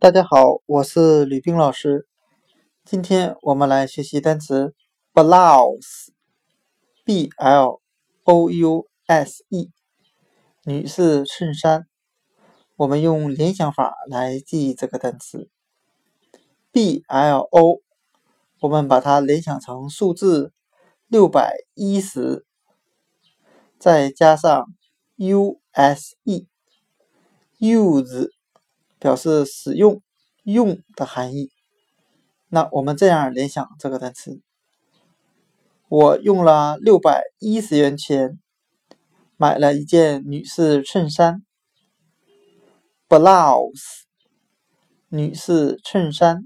大家好，我是吕冰老师。今天我们来学习单词 blouse，b l o u s e，女士衬衫。我们用联想法来记忆这个单词 b l o，我们把它联想成数字六百一十，再加上 u s e，use。表示使用、用的含义。那我们这样联想这个单词：我用了六百一十元钱买了一件女士衬衫，blouse，女士衬衫。